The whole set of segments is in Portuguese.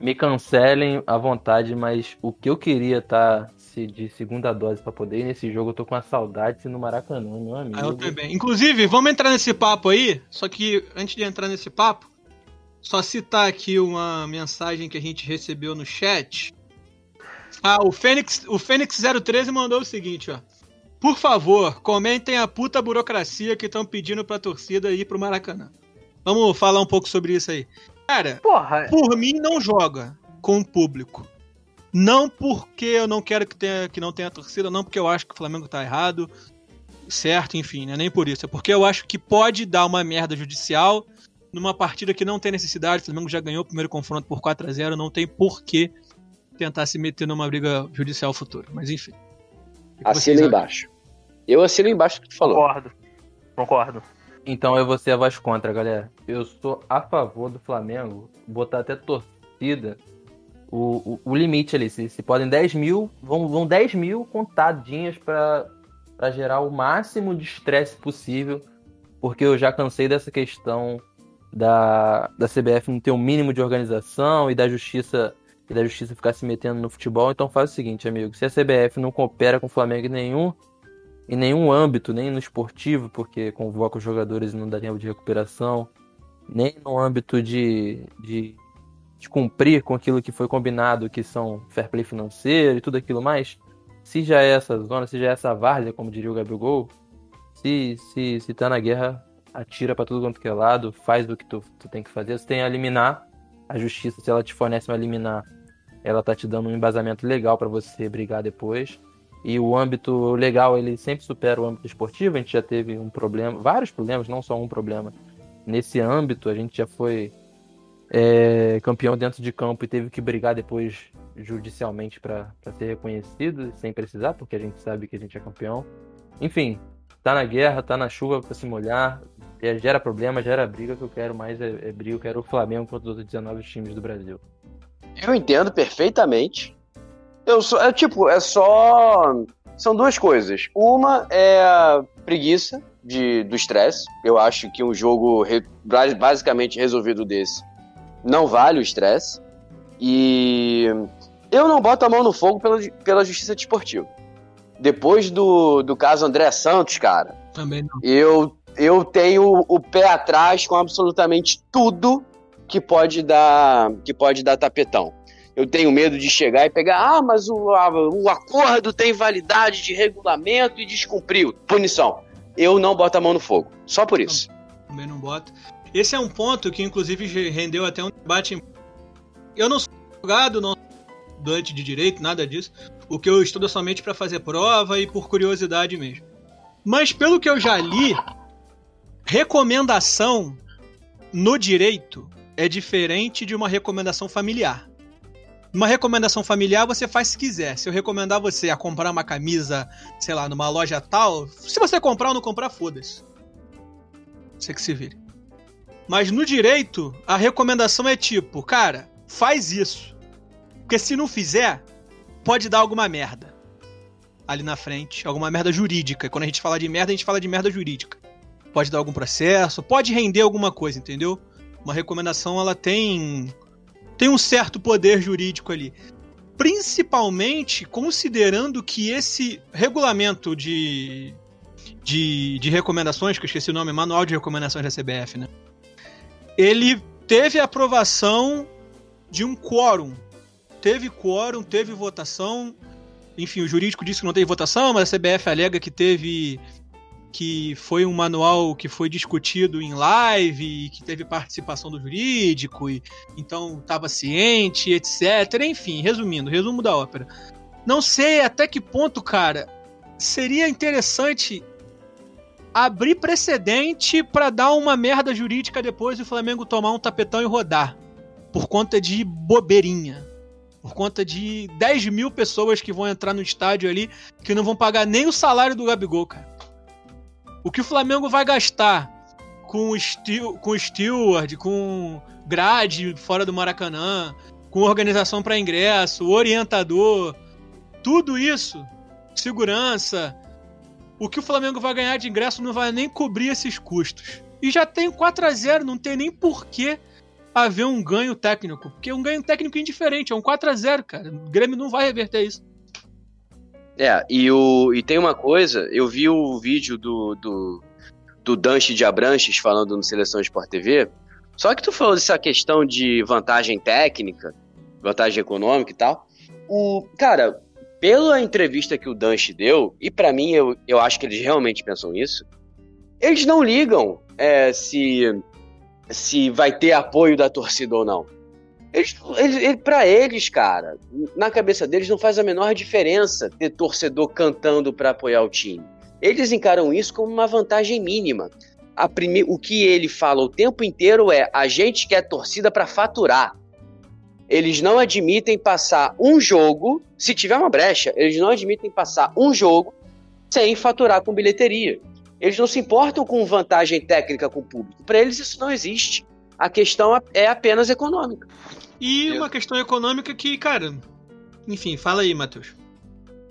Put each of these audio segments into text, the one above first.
me cancelem à vontade, mas o que eu queria tá de segunda dose para poder ir nesse jogo, eu tô com uma saudade no Maracanã, meu amigo. Ah, eu também. Inclusive, vamos entrar nesse papo aí, só que antes de entrar nesse papo, só citar aqui uma mensagem que a gente recebeu no chat. Ah, o Fênix, o Fênix 013 mandou o seguinte, ó. Por favor, comentem a puta burocracia que estão pedindo pra torcida ir pro Maracanã. Vamos falar um pouco sobre isso aí. Cara, Porra. por mim não joga com o público. Não porque eu não quero que, tenha, que não tenha torcida, não porque eu acho que o Flamengo tá errado, certo, enfim, né? Nem por isso. É porque eu acho que pode dar uma merda judicial numa partida que não tem necessidade. O Flamengo já ganhou o primeiro confronto por 4 a 0 não tem por que tentar se meter numa briga judicial futura. Mas enfim. Assina embaixo. Eu assino embaixo que tu falou. Concordo. Concordo. Então eu vou ser a voz contra, galera. Eu sou a favor do Flamengo botar até torcida. O, o, o limite ali, se, se podem 10 mil, vão, vão 10 mil contadinhas para gerar o máximo de estresse possível, porque eu já cansei dessa questão da, da CBF não ter o um mínimo de organização e da justiça e da justiça ficar se metendo no futebol. Então faz o seguinte, amigo, se a CBF não coopera com o Flamengo nenhum em nenhum âmbito, nem no esportivo, porque convoca os jogadores e não dá tempo de recuperação, nem no âmbito de, de, de, cumprir com aquilo que foi combinado, que são fair play financeiro e tudo aquilo mais, se já é essa zona, se já é essa várzea, como diria o Gabigol, se, se, se tá na guerra, atira para tudo quanto que é lado, faz o que tu, tu tem que fazer, você tem a eliminar, a justiça, se ela te fornece um eliminar, ela tá te dando um embasamento legal para você brigar depois, e o âmbito legal ele sempre supera o âmbito esportivo. A gente já teve um problema, vários problemas, não só um problema. Nesse âmbito, a gente já foi é, campeão dentro de campo e teve que brigar depois judicialmente para ser reconhecido, sem precisar, porque a gente sabe que a gente é campeão. Enfim, tá na guerra, tá na chuva para se molhar, é, gera problema, gera briga. que eu quero mais é, é briga, eu quero o Flamengo contra os outros 19 times do Brasil. Eu entendo perfeitamente. Eu sou, é tipo, é só. São duas coisas. Uma é a preguiça de, do estresse. Eu acho que um jogo re, basicamente resolvido desse não vale o estresse. E eu não boto a mão no fogo pela, pela justiça desportiva. Depois do, do caso André Santos, cara. Também não. Eu, eu tenho o pé atrás com absolutamente tudo que pode dar que pode dar tapetão eu tenho medo de chegar e pegar, ah, mas o, a, o acordo tem validade de regulamento e descumpriu. Punição. Eu não boto a mão no fogo. Só por isso. Também não boto. Esse é um ponto que, inclusive, rendeu até um debate. Eu não sou advogado, não sou estudante de direito, nada disso. O que eu estudo é somente para fazer prova e por curiosidade mesmo. Mas, pelo que eu já li, recomendação no direito é diferente de uma recomendação familiar. Uma recomendação familiar você faz se quiser. Se eu recomendar você a comprar uma camisa, sei lá, numa loja tal, se você comprar ou não comprar, foda-se. Você que se vire. Mas no direito, a recomendação é tipo, cara, faz isso. Porque se não fizer, pode dar alguma merda. Ali na frente, alguma merda jurídica. Quando a gente fala de merda, a gente fala de merda jurídica. Pode dar algum processo, pode render alguma coisa, entendeu? Uma recomendação, ela tem tem um certo poder jurídico ali. Principalmente considerando que esse regulamento de, de, de recomendações, que eu esqueci o nome, Manual de Recomendações da CBF, né? Ele teve aprovação de um quórum. Teve quórum, teve votação. Enfim, o jurídico disse que não teve votação, mas a CBF alega que teve que foi um manual que foi discutido em live, que teve participação do jurídico, e então estava ciente, etc. Enfim, resumindo, resumo da ópera. Não sei até que ponto, cara, seria interessante abrir precedente para dar uma merda jurídica depois e o Flamengo tomar um tapetão e rodar. Por conta de bobeirinha. Por conta de 10 mil pessoas que vão entrar no estádio ali que não vão pagar nem o salário do Gabigol, cara. O que o Flamengo vai gastar com o, com Steward, com grade fora do Maracanã, com organização para ingresso, orientador, tudo isso, segurança, o que o Flamengo vai ganhar de ingresso não vai nem cobrir esses custos. E já tem 4 a 0 não tem nem porquê haver um ganho técnico. Porque um ganho técnico indiferente, é um 4 a 0 cara. O Grêmio não vai reverter isso. É, e, o, e tem uma coisa, eu vi o vídeo do, do, do Danche de Abranches falando no Seleção Sport TV, só que tu falou dessa questão de vantagem técnica, vantagem econômica e tal. O, cara, pela entrevista que o Danche deu, e para mim eu, eu acho que eles realmente pensam isso, eles não ligam é, se, se vai ter apoio da torcida ou não. Eles, eles, para eles, cara, na cabeça deles não faz a menor diferença ter torcedor cantando para apoiar o time. Eles encaram isso como uma vantagem mínima. Prime... O que ele fala o tempo inteiro é: a gente quer torcida para faturar. Eles não admitem passar um jogo, se tiver uma brecha, eles não admitem passar um jogo sem faturar com bilheteria. Eles não se importam com vantagem técnica com o público. Para eles isso não existe. A questão é apenas econômica. E uma questão econômica que, cara. Enfim, fala aí, Matheus.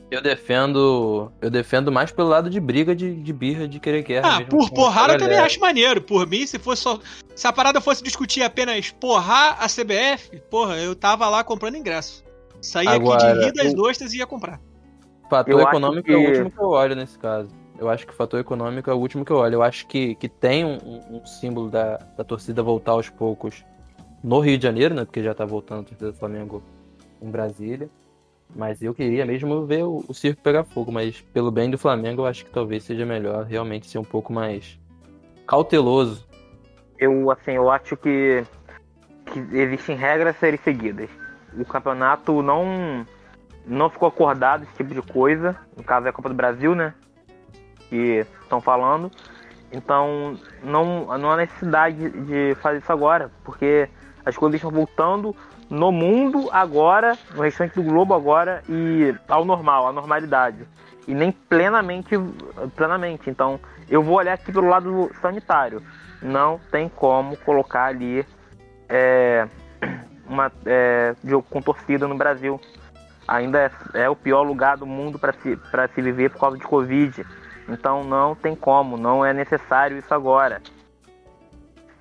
Eu defendo. Eu defendo mais pelo lado de briga, de, de birra, de querer guerra. Ah, por porrada eu também acho maneiro. Por mim, se fosse só. Se a parada fosse discutir apenas porrar a CBF, porra, eu tava lá comprando ingresso. Saía Agora, aqui de rir das eu... ostras e ia comprar. Fator econômico que... é o último que eu olho nesse caso. Eu acho que o fator econômico é o último que eu olho. Eu acho que, que tem um, um símbolo da, da torcida voltar aos poucos no Rio de Janeiro, né? Porque já tá voltando a torcida do Flamengo em Brasília. Mas eu queria mesmo ver o, o, circo pegar fogo. Mas pelo bem do Flamengo, eu acho que talvez seja melhor realmente ser um pouco mais cauteloso. Eu, assim, eu acho que, que existem regras a serem seguidas. O campeonato não, não ficou acordado esse tipo de coisa. No caso é a Copa do Brasil, né? Que estão falando. Então não, não há necessidade de fazer isso agora, porque as coisas estão voltando no mundo agora, no restante do globo agora e ao normal, à normalidade. E nem plenamente, plenamente. Então eu vou olhar aqui pelo lado sanitário. Não tem como colocar ali é, uma é, jogo com torcida no Brasil. Ainda é, é o pior lugar do mundo para se, se viver por causa de Covid. Então não tem como, não é necessário isso agora.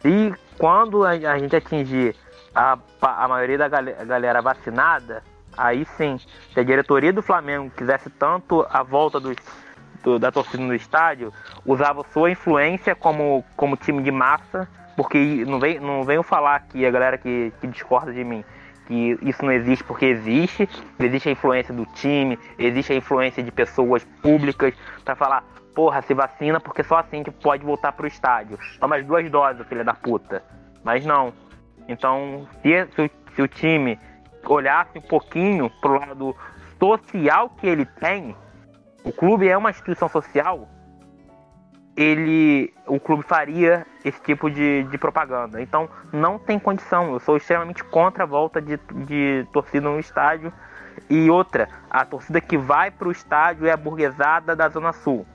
E quando a gente atingir a, a maioria da galera vacinada, aí sim, se a diretoria do Flamengo quisesse tanto a volta do, da torcida no estádio, usava sua influência como, como time de massa, porque não vem, não falar aqui a galera que, que discorda de mim que isso não existe porque existe, existe a influência do time, existe a influência de pessoas públicas para falar, porra, se vacina porque só assim que pode voltar pro estádio. Toma as duas doses, filha da puta. Mas não. Então, se, se, se o time olhasse um pouquinho pro lado social que ele tem, o clube é uma instituição social, ele, o clube faria esse tipo de, de propaganda. Então, não tem condição. Eu sou extremamente contra a volta de, de torcida no estádio. E outra, a torcida que vai para o estádio é a burguesada da Zona Sul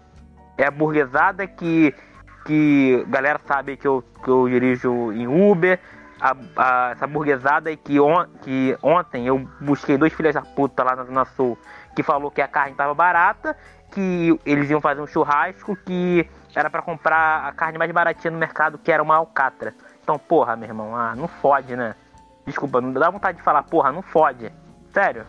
é a burguesada que, que galera sabe que eu, que eu dirijo em Uber, a, a, essa burguesada que, on, que ontem eu busquei dois filhos da puta lá na Zona Sul que falou que a carne estava barata, que eles iam fazer um churrasco, que era para comprar a carne mais baratinha no mercado, que era uma alcatra. Então, porra, meu irmão, ah, não fode, né? Desculpa, não dá vontade de falar, porra, não fode. Sério?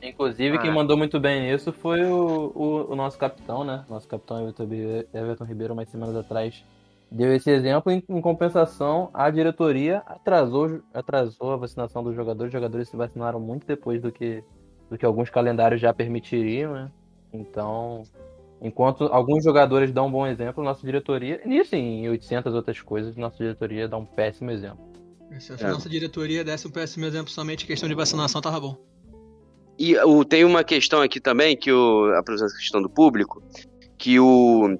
Inclusive, ah. quem mandou muito bem nisso foi o, o, o, nosso capitão, né? Nosso capitão Everton, Everton Ribeiro, umas semanas atrás, deu esse exemplo. Em, em, compensação, a diretoria atrasou, atrasou a vacinação dos jogadores. Os jogadores se vacinaram muito depois do que, do que alguns calendários já permitiriam, né? Então, enquanto alguns jogadores dão um bom exemplo, nossa diretoria, nisso em 800 outras coisas, nossa diretoria dá um péssimo exemplo. Se a é. nossa diretoria desse um péssimo exemplo somente questão de vacinação, tava bom. E o, tem uma questão aqui também, que o, a questão do público, que o,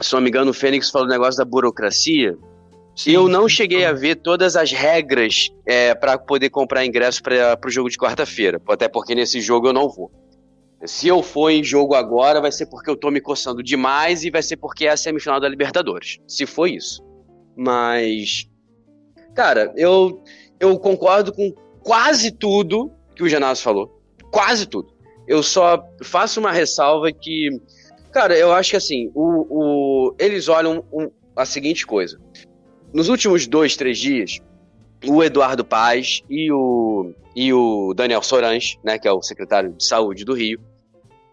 se não me engano, o Fênix falou o negócio da burocracia. Sim, eu não cheguei a ver todas as regras é, para poder comprar ingresso para o jogo de quarta-feira, até porque nesse jogo eu não vou. Se eu for em jogo agora, vai ser porque eu tô me coçando demais e vai ser porque é a semifinal da Libertadores. Se for isso. Mas. Cara, eu, eu concordo com quase tudo que o Genásio falou quase tudo. Eu só faço uma ressalva que, cara, eu acho que assim, o, o eles olham um, a seguinte coisa. Nos últimos dois, três dias, o Eduardo Paz e o, e o Daniel Sorans, né, que é o secretário de Saúde do Rio,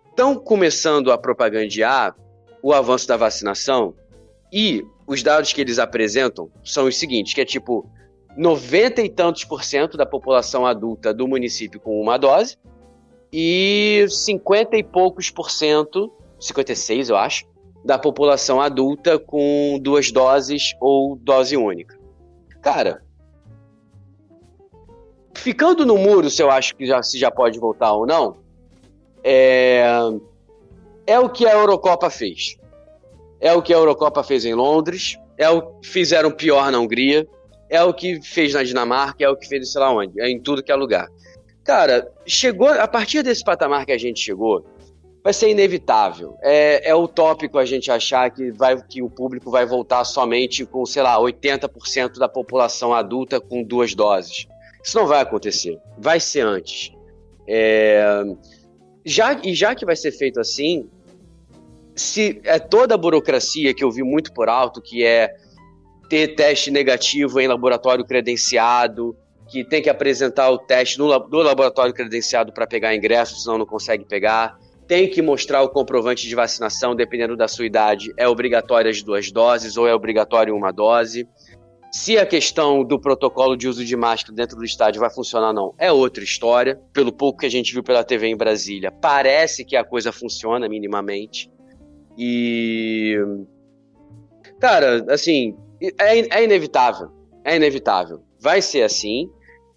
estão começando a propagandear o avanço da vacinação e os dados que eles apresentam são os seguintes, que é tipo 90 e tantos por cento da população adulta do município com uma dose e 50 e poucos por cento, 56 eu acho, da população adulta com duas doses ou dose única. Cara, ficando no muro, se eu acho que já, se já pode voltar ou não, é, é o que a Eurocopa fez. É o que a Eurocopa fez em Londres, é o que fizeram pior na Hungria, é o que fez na Dinamarca, é o que fez sei lá onde, é em tudo que é lugar. Cara, chegou a partir desse patamar que a gente chegou, vai ser inevitável. É, é utópico a gente achar que, vai, que o público vai voltar somente com, sei lá, 80% da população adulta com duas doses. Isso não vai acontecer. Vai ser antes. É, já, e já que vai ser feito assim, se é toda a burocracia que eu vi muito por alto, que é ter teste negativo em laboratório credenciado, que tem que apresentar o teste no, no laboratório credenciado para pegar ingresso, senão não consegue pegar tem que mostrar o comprovante de vacinação, dependendo da sua idade, é obrigatório as duas doses ou é obrigatório uma dose. Se a questão do protocolo de uso de máscara dentro do estádio vai funcionar ou não, é outra história. Pelo pouco que a gente viu pela TV em Brasília, parece que a coisa funciona minimamente. E. Cara, assim, é, é inevitável. É inevitável. Vai ser assim.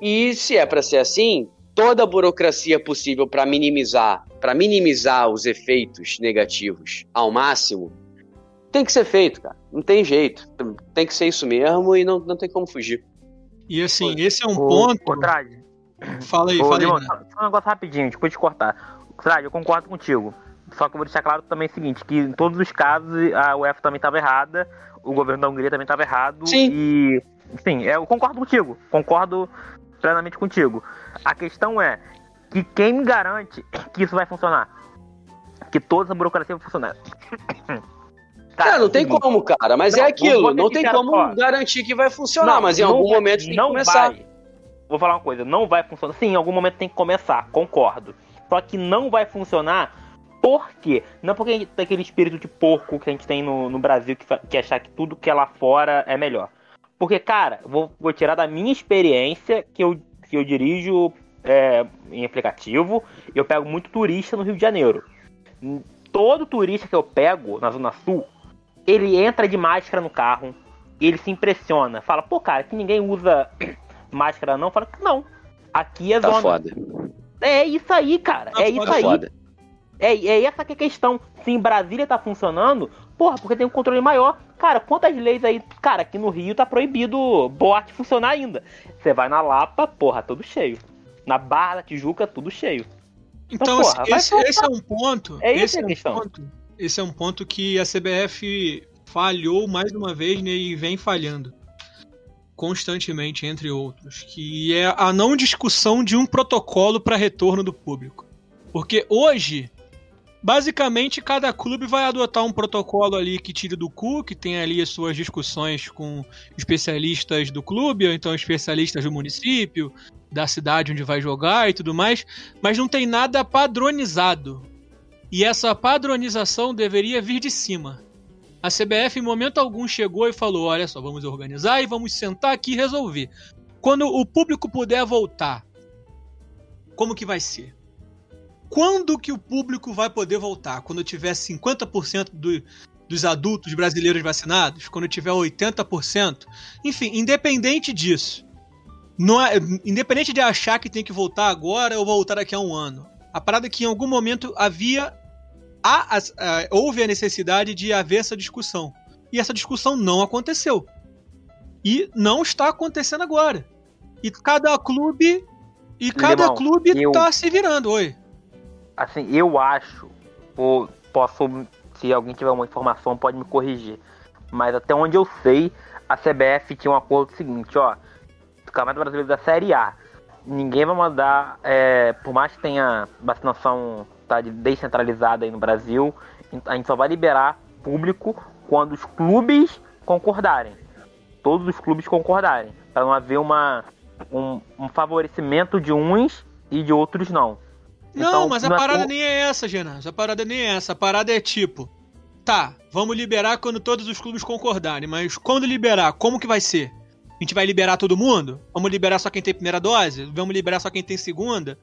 E se é para ser assim, toda a burocracia possível para minimizar, para minimizar os efeitos negativos ao máximo, tem que ser feito, cara. Não tem jeito. Tem que ser isso mesmo e não, não tem como fugir. E assim, esse é um ô, ponto. Trade. Fala aí, ô, fala aí. Só um negócio rapidinho, depois de cortar. Trade, eu concordo contigo. Só que eu vou deixar claro também o seguinte, que em todos os casos a UEFA também estava errada, o governo da Hungria também estava errado. Sim. E, enfim, eu concordo contigo. Concordo plenamente contigo. A questão é que quem me garante que isso vai funcionar? Que toda essa burocracia vai funcionar. Cara, não tem como, cara, mas é não, é aquilo, não tem como ó, garantir que vai funcionar, não, mas em algum vai, momento tem que começar. Vai. Vou falar uma coisa, não vai funcionar. Sim, em algum momento tem que começar, concordo. Só que não vai funcionar por quê? Não porque tem aquele espírito de porco que a gente tem no, no Brasil que, que achar que tudo que é lá fora é melhor. Porque, cara, vou, vou tirar da minha experiência que eu, que eu dirijo é, em aplicativo, eu pego muito turista no Rio de Janeiro. Todo turista que eu pego na Zona Sul, ele entra de máscara no carro, ele se impressiona, fala, pô, cara, que ninguém usa máscara não. Fala, não, aqui é tá zona. Foda. É isso aí, cara. Tá é isso aí. Foda. É, é essa que é a questão. Se em Brasília tá funcionando, porra, porque tem um controle maior. Cara, quantas leis aí. Cara, aqui no Rio tá proibido boate funcionar ainda. Você vai na Lapa, porra, tudo cheio. Na Barra da Tijuca, tudo cheio. Então, então porra, esse, esse, é um ponto. É esse é a questão. Um ponto, esse é um ponto que a CBF falhou mais uma vez né, e vem falhando constantemente, entre outros, que é a não discussão de um protocolo para retorno do público. Porque hoje Basicamente, cada clube vai adotar um protocolo ali que tire do cu, que tem ali as suas discussões com especialistas do clube, ou então especialistas do município, da cidade onde vai jogar e tudo mais, mas não tem nada padronizado. E essa padronização deveria vir de cima. A CBF, em momento algum, chegou e falou: olha só, vamos organizar e vamos sentar aqui e resolver. Quando o público puder voltar, como que vai ser? quando que o público vai poder voltar? Quando tiver 50% do, dos adultos brasileiros vacinados? Quando tiver 80%? Enfim, independente disso. É, independente de achar que tem que voltar agora ou voltar daqui a um ano. A parada é que em algum momento havia. A, a, a, houve a necessidade de haver essa discussão. E essa discussão não aconteceu. E não está acontecendo agora. E cada clube. E cada Limão, clube está se virando. Oi assim, eu acho, ou posso, se alguém tiver uma informação, pode me corrigir. Mas até onde eu sei, a CBF tinha um acordo seguinte, ó. O Campeonato Brasileiro da Série A. Ninguém vai mandar, é, por mais que tenha vacinação tá, descentralizada aí no Brasil, a gente só vai liberar público quando os clubes concordarem. todos os clubes concordarem, para não haver uma, um, um, favorecimento de uns e de outros não. Não, então, mas a é parada nem é essa, Genan. A parada nem é essa. A parada é tipo, tá, vamos liberar quando todos os clubes concordarem, mas quando liberar, como que vai ser? A gente vai liberar todo mundo? Vamos liberar só quem tem primeira dose? Vamos liberar só quem tem segunda?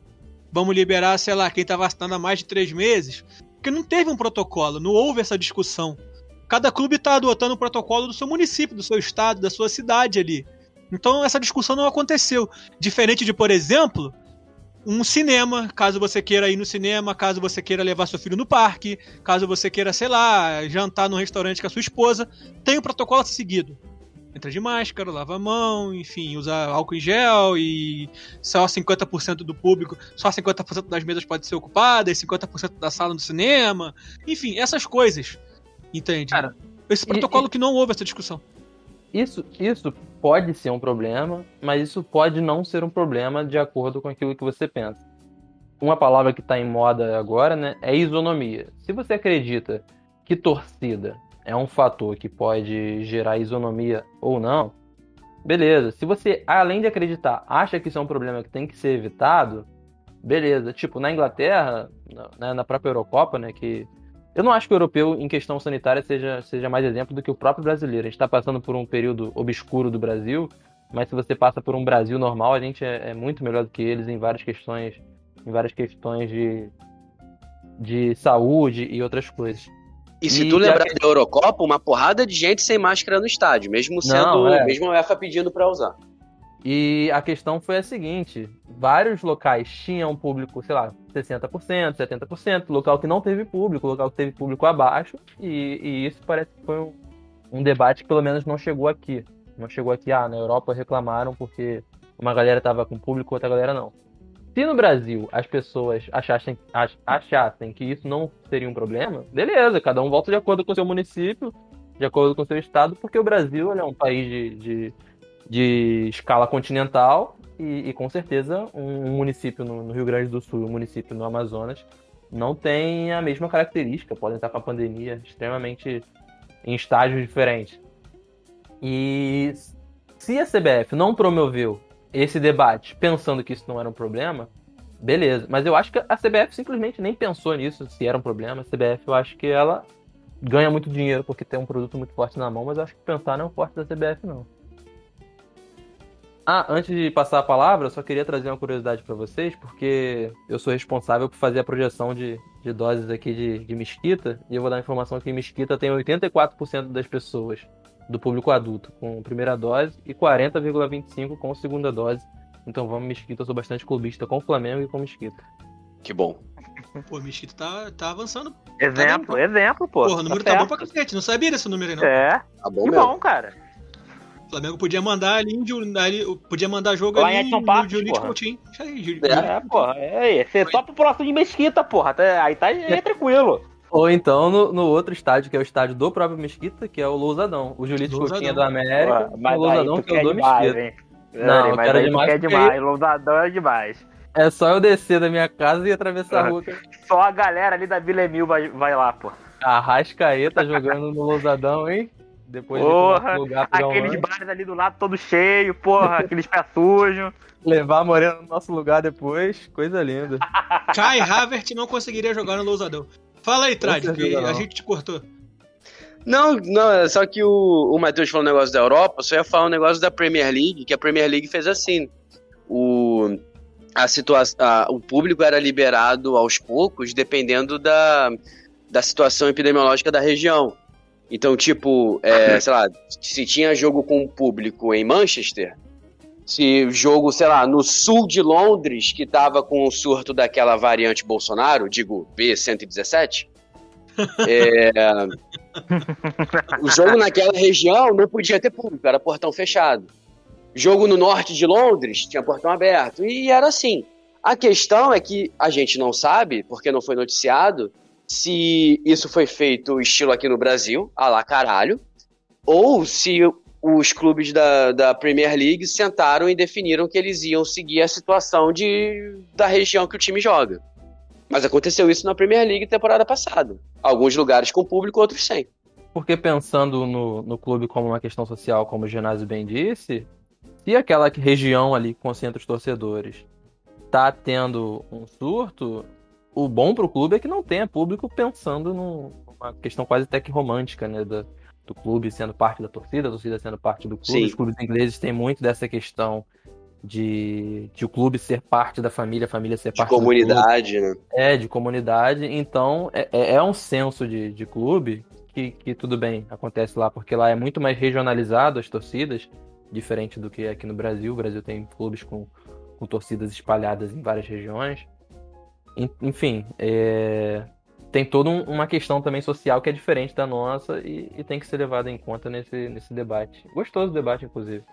Vamos liberar, sei lá, quem tá vacinando há mais de três meses? Porque não teve um protocolo, não houve essa discussão. Cada clube está adotando o protocolo do seu município, do seu estado, da sua cidade ali. Então essa discussão não aconteceu. Diferente de, por exemplo, um cinema, caso você queira ir no cinema, caso você queira levar seu filho no parque, caso você queira, sei lá, jantar num restaurante com a sua esposa, tem um protocolo seguido entra de máscara, lava a mão, enfim, usa álcool em gel e só 50% do público, só 50% das mesas pode ser ocupada, e 50% da sala no cinema, enfim, essas coisas. Entende? Cara, Esse protocolo e, que não houve essa discussão. Isso, isso pode ser um problema, mas isso pode não ser um problema de acordo com aquilo que você pensa. Uma palavra que está em moda agora, né, é isonomia. Se você acredita que torcida é um fator que pode gerar isonomia ou não, beleza. Se você, além de acreditar, acha que isso é um problema que tem que ser evitado, beleza. Tipo, na Inglaterra, na, na própria Eurocopa, né, que eu não acho que o europeu, em questão sanitária, seja, seja mais exemplo do que o próprio brasileiro. A gente está passando por um período obscuro do Brasil, mas se você passa por um Brasil normal, a gente é, é muito melhor do que eles em várias questões, em várias questões de, de saúde e outras coisas. E se e tu lembrar que... da Eurocopa, uma porrada de gente sem máscara no estádio, mesmo sendo, Não, é. mesmo a UEFA pedindo para usar. E a questão foi a seguinte: vários locais tinham público, sei lá, 60%, 70%, local que não teve público, local que teve público abaixo, e, e isso parece que foi um, um, debate que pelo menos não chegou aqui. Não chegou aqui, ah, na Europa reclamaram porque uma galera estava com público, outra galera não. Se no Brasil as pessoas achassem, achassem que isso não seria um problema, beleza, cada um volta de acordo com o seu município, de acordo com o seu estado, porque o Brasil é um país de, de, de escala continental e, e, com certeza um município no, no, Rio Grande do Sul um município no Amazonas não tem a mesma característica, podem estar com a pandemia extremamente em estágios diferentes. E se a CBF não promoveu esse debate pensando que isso não era um problema, beleza. Mas eu acho que a CBF simplesmente nem pensou nisso, se era um problema. A CBF, eu acho que ela ganha muito dinheiro porque tem um produto muito forte na mão, mas eu acho que pensar não é o forte da CBF, não. Ah, antes de passar a palavra, eu só queria trazer uma curiosidade para vocês, porque eu sou responsável por fazer a projeção de, de doses aqui de, de Mesquita, e eu vou dar a informação que Mesquita tem 84% das pessoas do público adulto com primeira dose e 40,25% com segunda dose. Então vamos, Mesquita. Eu sou bastante clubista com o Flamengo e com Mesquita. Que bom. Pô, o Mesquita tá, tá avançando. Exemplo, tá exemplo, pô. Porra, o número tá, tá bom pra cacete. Não sabia desse número aí, não. É. Tá bom que mesmo. bom, cara. O Flamengo podia mandar ali, ali podia mandar jogo Lá ali no Julinho Coutinho. É, porra. É, você topa o próximo de Mesquita, porra. Aí tá aí é tranquilo. Ou então no, no, outro estádio, que é o estádio do próprio Mesquita, que é o Lousadão. O Julito Coutinho é do América, o Lousadão que é o do demais, Mesquita. Hein? Não, eu quero demais. Quer demais. Lousadão é demais. É só eu descer da minha casa e atravessar a rua. Só a galera ali da Vila Emil vai, vai lá, pô. Arrascaeta jogando no Lousadão, hein? Depois porra, de lugar aqueles um bares ali do lado todo cheio, porra, aqueles pés sujos. Levar a Morena no nosso lugar depois, coisa linda. Kai Havert não conseguiria jogar no Lousadão. Fala aí, Trad, que a gente te cortou. Não, não, é só que o, o Matheus falou um negócio da Europa, só ia falar um negócio da Premier League, que a Premier League fez assim. O, a situação, o público era liberado aos poucos, dependendo da, da situação epidemiológica da região. Então, tipo, é, sei lá, se tinha jogo com público em Manchester, se jogo, sei lá, no sul de Londres, que tava com o surto daquela variante Bolsonaro, digo, B117, é, o jogo naquela região não podia ter público, era portão fechado. Jogo no norte de Londres tinha portão aberto, e era assim. A questão é que a gente não sabe, porque não foi noticiado, se isso foi feito estilo aqui no Brasil, a lá caralho, ou se os clubes da, da Premier League sentaram e definiram que eles iam seguir a situação de, da região que o time joga. Mas aconteceu isso na Premier League temporada passada. Alguns lugares com público, outros sem. porque pensando no, no clube como uma questão social, como o Ginásio bem disse, se aquela região ali concentra os torcedores tá tendo um surto, o bom pro clube é que não tenha público pensando numa questão quase até que romântica, né? Do, do clube sendo parte da torcida, a torcida sendo parte do clube. Sim. Os clubes ingleses têm muito dessa questão de, de o clube ser parte da família, a família ser parte de comunidade, né? É, de comunidade. Então, é, é, é um senso de, de clube que, que tudo bem, acontece lá, porque lá é muito mais regionalizado as torcidas, diferente do que aqui no Brasil. O Brasil tem clubes com, com torcidas espalhadas em várias regiões. Enfim, é... tem toda um, uma questão também social que é diferente da nossa e, e tem que ser levada em conta nesse, nesse debate. Gostoso debate, inclusive.